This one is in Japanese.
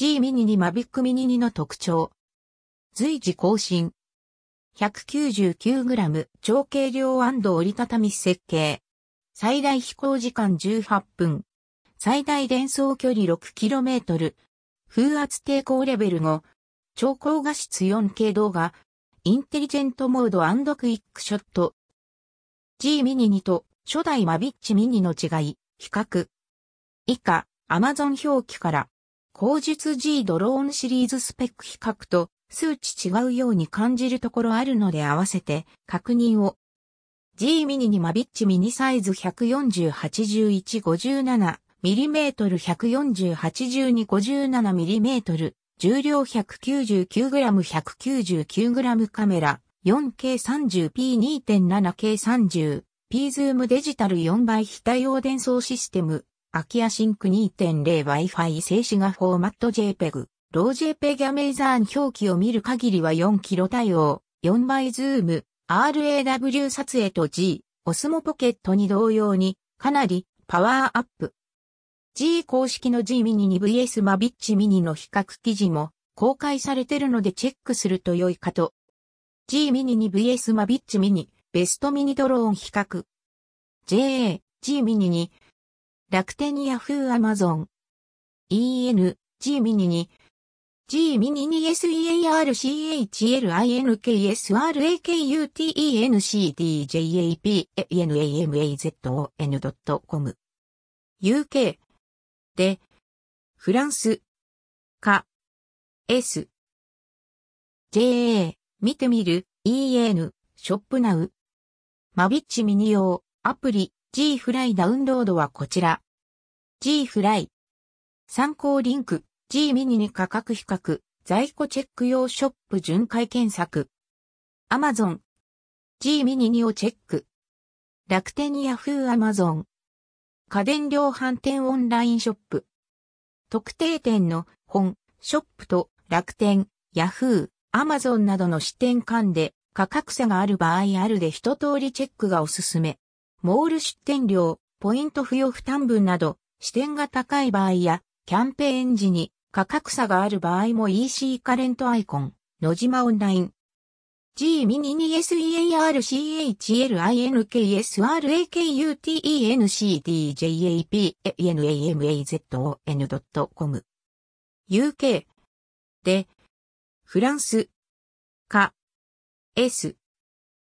G ミニにマビックミニ2の特徴。随時更新。199g 超軽量折りたたみ設計。最大飛行時間18分。最大伝送距離 6km。風圧抵抗レベル5。超高画質 4K 動画。インテリジェントモードクイックショット。G ミニ2と初代マビッチミニの違い、比較。以下、Amazon 表記から、口述 G ドローンシリーズスペック比較と数値違うように感じるところあるので合わせて確認を。G ミニにマビッチミニサイズ 140-81-57mm 140-82-57mm 重量 199g199g カメラ。4K30p2.7K30 P ズームデジタル4倍非対応伝送システム。アキアシンク2.0 Wi-Fi 静止画フォーマット JPEG ロー JPEG アメイザーン表記を見る限りは4キロ対応。4倍ズーム。RAW 撮影と G オスモポケットに同様にかなりパワーアップ。G 公式の G ミニに VS マビッチミニの比較記事も公開されてるのでチェックすると良いかと。G ミニに VS マビッチミニ、ベストミニドローン比較。JA、G ミニに、楽天ヤフーアマゾン。EN、G ミニに、G ミニに SEARCHLINKSRAKUTENCDJAPANAMAZON.com UK で、フランス、か、S、JA、見てみる、EN、ショップナウ。マビッチミニ用、アプリ、G フライダウンロードはこちら。G フライ。参考リンク、G ミニに価格比較、在庫チェック用ショップ巡回検索。Amazon。G ミニ2をチェック。楽天ヤフーアマゾン。家電量販店オンラインショップ。特定店の本、ショップと楽天、ヤフー、アマゾンなどの支店間で価格差がある場合あるで一通りチェックがおすすめ。モール出店料、ポイント付与負担分など、支店が高い場合や、キャンペーン時に価格差がある場合も EC カレントアイコン、野島オンライン、G ミニに SEARCHLINKSRAKUTENCDJAPANAMAZON.com UK で、フランス、か、S、